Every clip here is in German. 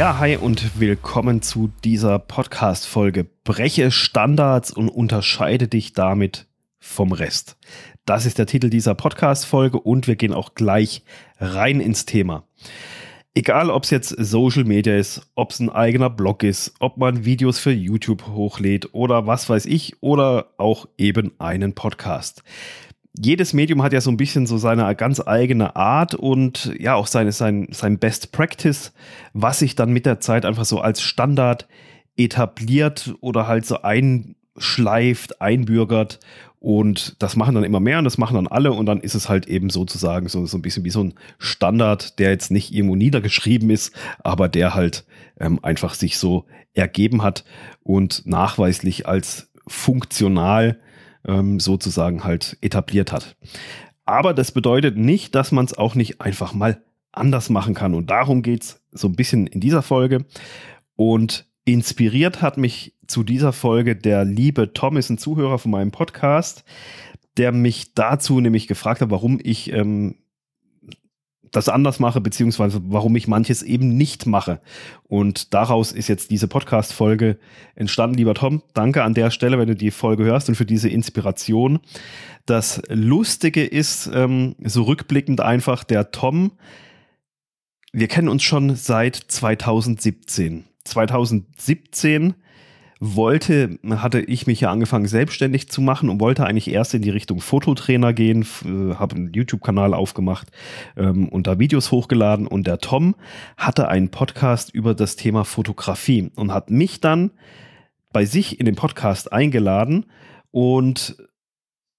Ja, hi und willkommen zu dieser Podcast-Folge. Breche Standards und unterscheide dich damit vom Rest. Das ist der Titel dieser Podcast-Folge und wir gehen auch gleich rein ins Thema. Egal, ob es jetzt Social Media ist, ob es ein eigener Blog ist, ob man Videos für YouTube hochlädt oder was weiß ich oder auch eben einen Podcast jedes Medium hat ja so ein bisschen so seine ganz eigene Art und ja auch seine, sein, sein Best Practice, was sich dann mit der Zeit einfach so als Standard etabliert oder halt so einschleift, einbürgert. Und das machen dann immer mehr und das machen dann alle. Und dann ist es halt eben sozusagen so, so ein bisschen wie so ein Standard, der jetzt nicht irgendwo niedergeschrieben ist, aber der halt ähm, einfach sich so ergeben hat und nachweislich als funktional ähm, sozusagen halt etabliert hat. Aber das bedeutet nicht, dass man es auch nicht einfach mal anders machen kann. Und darum geht es so ein bisschen in dieser Folge. Und inspiriert hat mich zu dieser Folge der liebe Tom, ist ein Zuhörer von meinem Podcast, der mich dazu nämlich gefragt hat, warum ich ähm, das anders mache, beziehungsweise warum ich manches eben nicht mache. Und daraus ist jetzt diese Podcast-Folge entstanden. Lieber Tom, danke an der Stelle, wenn du die Folge hörst und für diese Inspiration. Das Lustige ist, ähm, so rückblickend einfach, der Tom, wir kennen uns schon seit 2017. 2017 wollte, hatte ich mich ja angefangen selbstständig zu machen und wollte eigentlich erst in die Richtung Fototrainer gehen, äh, habe einen YouTube-Kanal aufgemacht ähm, und da Videos hochgeladen und der Tom hatte einen Podcast über das Thema Fotografie und hat mich dann bei sich in den Podcast eingeladen und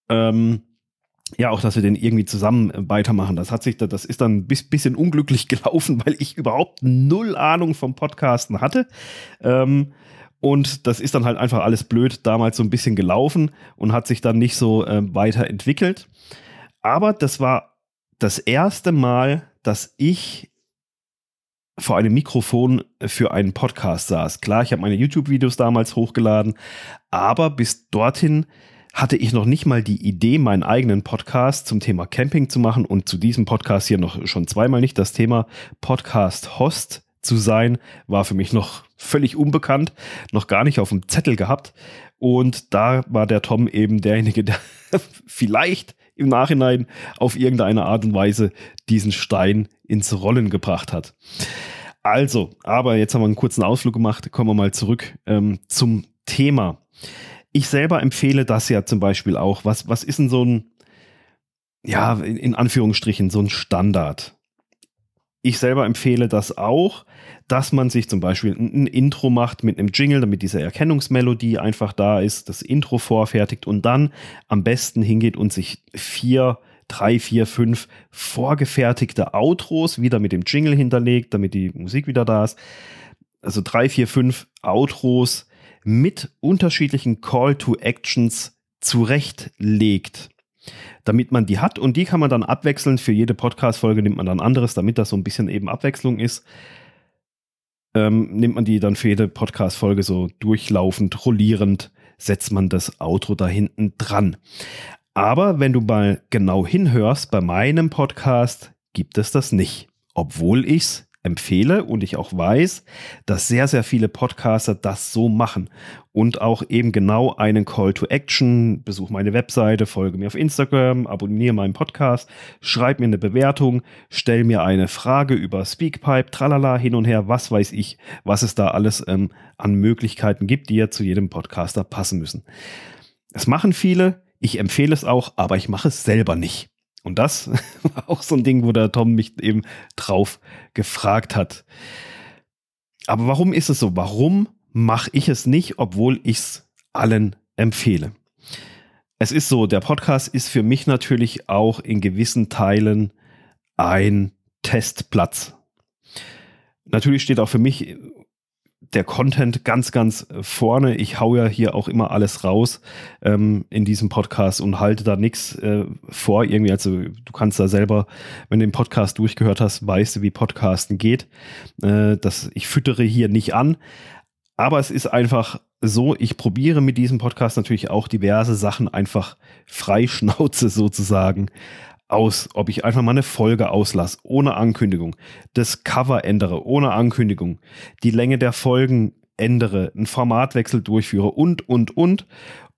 ähm, ja, auch, dass wir den irgendwie zusammen weitermachen. Das hat sich, das ist dann ein bisschen unglücklich gelaufen, weil ich überhaupt null Ahnung vom Podcasten hatte. Ähm, und das ist dann halt einfach alles blöd damals so ein bisschen gelaufen und hat sich dann nicht so äh, weiterentwickelt. Aber das war das erste Mal, dass ich vor einem Mikrofon für einen Podcast saß. Klar, ich habe meine YouTube-Videos damals hochgeladen, aber bis dorthin hatte ich noch nicht mal die Idee, meinen eigenen Podcast zum Thema Camping zu machen und zu diesem Podcast hier noch schon zweimal nicht. Das Thema Podcast-Host zu sein, war für mich noch völlig unbekannt, noch gar nicht auf dem Zettel gehabt. Und da war der Tom eben derjenige, der vielleicht im Nachhinein auf irgendeine Art und Weise diesen Stein ins Rollen gebracht hat. Also, aber jetzt haben wir einen kurzen Ausflug gemacht, kommen wir mal zurück ähm, zum Thema. Ich selber empfehle das ja zum Beispiel auch. Was, was ist denn so ein, ja, in, in Anführungsstrichen, so ein Standard? Ich selber empfehle das auch, dass man sich zum Beispiel ein Intro macht mit einem Jingle, damit diese Erkennungsmelodie einfach da ist, das Intro vorfertigt und dann am besten hingeht und sich vier, drei, vier, fünf vorgefertigte Outros wieder mit dem Jingle hinterlegt, damit die Musik wieder da ist. Also drei, vier, fünf Outros mit unterschiedlichen Call to Actions zurechtlegt damit man die hat und die kann man dann abwechselnd für jede Podcast-Folge nimmt man dann anderes, damit das so ein bisschen eben Abwechslung ist. Ähm, nimmt man die dann für jede Podcast-Folge so durchlaufend, rollierend, setzt man das Outro da hinten dran. Aber wenn du mal genau hinhörst, bei meinem Podcast gibt es das nicht. Obwohl ich es empfehle und ich auch weiß, dass sehr, sehr viele Podcaster das so machen und auch eben genau einen Call to Action, besuch meine Webseite, folge mir auf Instagram, abonniere meinen Podcast, schreib mir eine Bewertung, stell mir eine Frage über Speakpipe, tralala, hin und her, was weiß ich, was es da alles ähm, an Möglichkeiten gibt, die ja zu jedem Podcaster passen müssen. Das machen viele, ich empfehle es auch, aber ich mache es selber nicht. Und das war auch so ein Ding, wo der Tom mich eben drauf gefragt hat. Aber warum ist es so? Warum mache ich es nicht, obwohl ich es allen empfehle? Es ist so, der Podcast ist für mich natürlich auch in gewissen Teilen ein Testplatz. Natürlich steht auch für mich der Content ganz, ganz vorne. Ich hau ja hier auch immer alles raus ähm, in diesem Podcast und halte da nichts äh, vor. Irgendwie, also du kannst da selber, wenn du den Podcast durchgehört hast, weißt du, wie Podcasten geht. Äh, das, ich füttere hier nicht an. Aber es ist einfach so, ich probiere mit diesem Podcast natürlich auch diverse Sachen einfach freischnauze sozusagen aus, ob ich einfach mal eine Folge auslasse, ohne Ankündigung, das Cover ändere, ohne Ankündigung, die Länge der Folgen ändere, einen Formatwechsel durchführe und, und, und.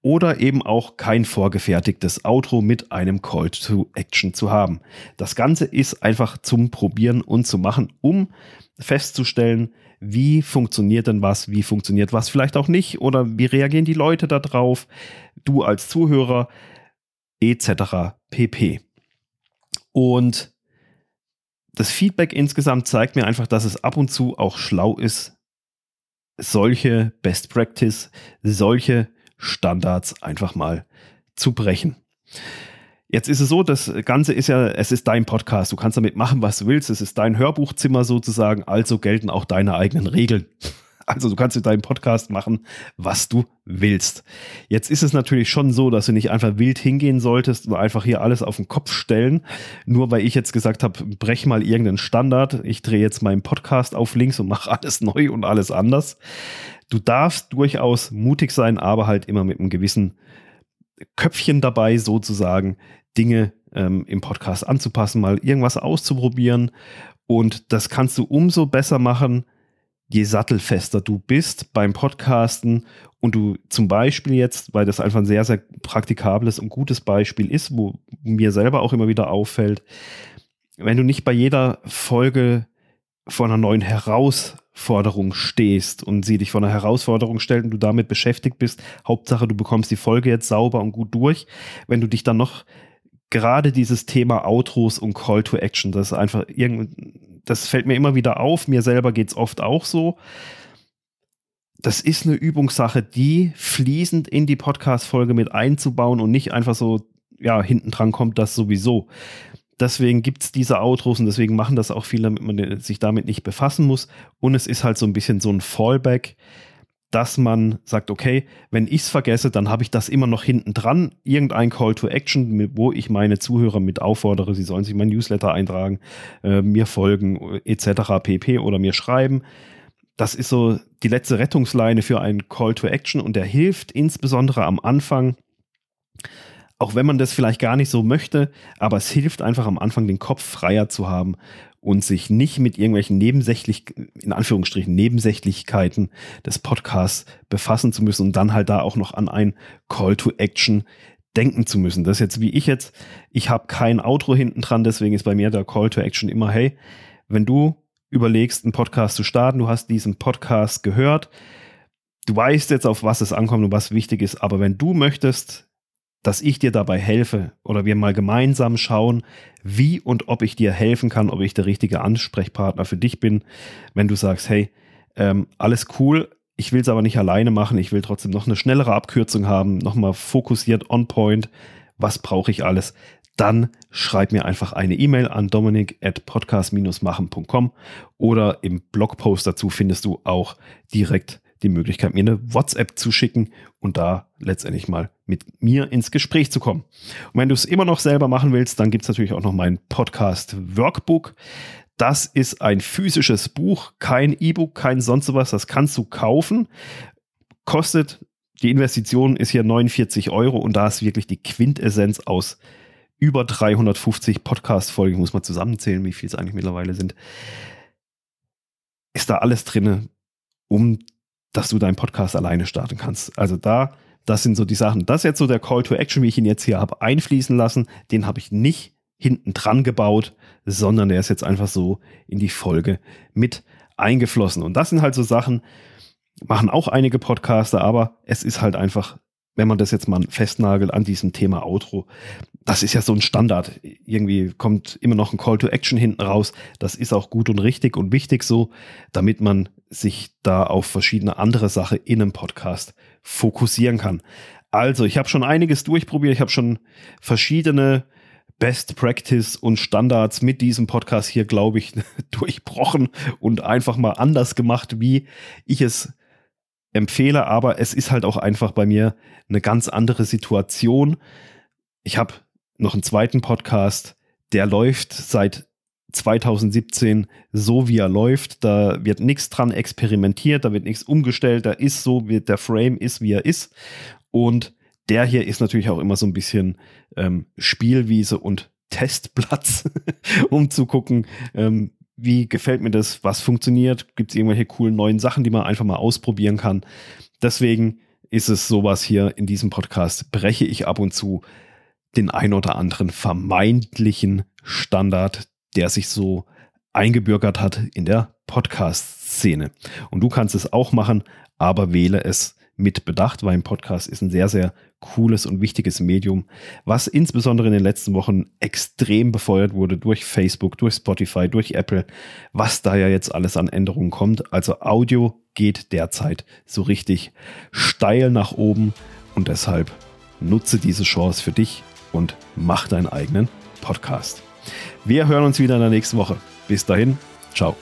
Oder eben auch kein vorgefertigtes Outro mit einem Call to Action zu haben. Das Ganze ist einfach zum Probieren und zu machen, um festzustellen, wie funktioniert denn was, wie funktioniert was vielleicht auch nicht oder wie reagieren die Leute darauf, du als Zuhörer etc. pp. Und das Feedback insgesamt zeigt mir einfach, dass es ab und zu auch schlau ist, solche Best Practice, solche Standards einfach mal zu brechen. Jetzt ist es so, das Ganze ist ja, es ist dein Podcast. Du kannst damit machen, was du willst. Es ist dein Hörbuchzimmer sozusagen. Also gelten auch deine eigenen Regeln. Also du kannst mit deinem Podcast machen, was du willst. Jetzt ist es natürlich schon so, dass du nicht einfach wild hingehen solltest und einfach hier alles auf den Kopf stellen. Nur weil ich jetzt gesagt habe, brech mal irgendeinen Standard. Ich drehe jetzt meinen Podcast auf links und mache alles neu und alles anders. Du darfst durchaus mutig sein, aber halt immer mit einem gewissen Köpfchen dabei, sozusagen Dinge ähm, im Podcast anzupassen, mal irgendwas auszuprobieren. Und das kannst du umso besser machen, je sattelfester du bist beim Podcasten und du zum Beispiel jetzt, weil das einfach ein sehr, sehr praktikables und gutes Beispiel ist, wo mir selber auch immer wieder auffällt, wenn du nicht bei jeder Folge vor einer neuen Herausforderung stehst und sie dich vor einer Herausforderung stellt und du damit beschäftigt bist, Hauptsache du bekommst die Folge jetzt sauber und gut durch, wenn du dich dann noch gerade dieses Thema Outros und Call to Action, das ist einfach irgendein das fällt mir immer wieder auf, mir selber geht es oft auch so. Das ist eine Übungssache, die fließend in die Podcast-Folge mit einzubauen und nicht einfach so, ja, hinten dran kommt das sowieso. Deswegen gibt es diese Outros und deswegen machen das auch viele, damit man sich damit nicht befassen muss. Und es ist halt so ein bisschen so ein Fallback dass man sagt, okay, wenn ich es vergesse, dann habe ich das immer noch hinten dran, irgendein Call to Action, wo ich meine Zuhörer mit auffordere, sie sollen sich mein Newsletter eintragen, äh, mir folgen etc. pp. oder mir schreiben. Das ist so die letzte Rettungsleine für einen Call to Action und der hilft insbesondere am Anfang, auch wenn man das vielleicht gar nicht so möchte, aber es hilft einfach am Anfang den Kopf freier zu haben und sich nicht mit irgendwelchen nebensächlich, in Anführungsstrichen, Nebensächlichkeiten des Podcasts befassen zu müssen und dann halt da auch noch an ein Call to Action denken zu müssen. Das ist jetzt wie ich jetzt, ich habe kein Outro hinten dran, deswegen ist bei mir der Call to Action immer, hey, wenn du überlegst, einen Podcast zu starten, du hast diesen Podcast gehört, du weißt jetzt, auf was es ankommt und was wichtig ist, aber wenn du möchtest, dass ich dir dabei helfe oder wir mal gemeinsam schauen, wie und ob ich dir helfen kann, ob ich der richtige Ansprechpartner für dich bin, wenn du sagst, hey, ähm, alles cool, ich will es aber nicht alleine machen, ich will trotzdem noch eine schnellere Abkürzung haben, nochmal fokussiert on point, was brauche ich alles, dann schreib mir einfach eine E-Mail an dominik at podcast-machen.com oder im Blogpost dazu findest du auch direkt die Möglichkeit, mir eine WhatsApp zu schicken und da letztendlich mal mit mir ins Gespräch zu kommen. Und wenn du es immer noch selber machen willst, dann gibt es natürlich auch noch mein Podcast Workbook. Das ist ein physisches Buch, kein E-Book, kein sonst was. Das kannst du kaufen. Kostet, die Investition ist hier 49 Euro und da ist wirklich die Quintessenz aus über 350 Podcast-Folgen, muss man zusammenzählen, wie viel es eigentlich mittlerweile sind. Ist da alles drin, um dass du deinen Podcast alleine starten kannst. Also da, das sind so die Sachen. Das ist jetzt so der Call to Action, wie ich ihn jetzt hier habe einfließen lassen. Den habe ich nicht hinten dran gebaut, sondern der ist jetzt einfach so in die Folge mit eingeflossen. Und das sind halt so Sachen, machen auch einige Podcaster, aber es ist halt einfach wenn man das jetzt mal festnagelt an diesem Thema Outro, das ist ja so ein Standard. Irgendwie kommt immer noch ein Call to Action hinten raus. Das ist auch gut und richtig und wichtig so, damit man sich da auf verschiedene andere Sachen in einem Podcast fokussieren kann. Also, ich habe schon einiges durchprobiert. Ich habe schon verschiedene Best Practice und Standards mit diesem Podcast hier, glaube ich, durchbrochen und einfach mal anders gemacht, wie ich es empfehle, aber es ist halt auch einfach bei mir eine ganz andere Situation. Ich habe noch einen zweiten Podcast, der läuft seit 2017 so, wie er läuft. Da wird nichts dran experimentiert, da wird nichts umgestellt, da ist so, wie der Frame ist, wie er ist. Und der hier ist natürlich auch immer so ein bisschen ähm, Spielwiese und Testplatz, um zu gucken, ähm, wie gefällt mir das, was funktioniert, gibt es irgendwelche coolen neuen Sachen, die man einfach mal ausprobieren kann. Deswegen ist es sowas hier in diesem Podcast, breche ich ab und zu den ein oder anderen vermeintlichen Standard, der sich so eingebürgert hat in der Podcast-Szene. Und du kannst es auch machen, aber wähle es mit Bedacht, weil ein Podcast ist ein sehr, sehr cooles und wichtiges Medium, was insbesondere in den letzten Wochen extrem befeuert wurde durch Facebook, durch Spotify, durch Apple, was da ja jetzt alles an Änderungen kommt. Also Audio geht derzeit so richtig steil nach oben und deshalb nutze diese Chance für dich und mach deinen eigenen Podcast. Wir hören uns wieder in der nächsten Woche. Bis dahin, ciao.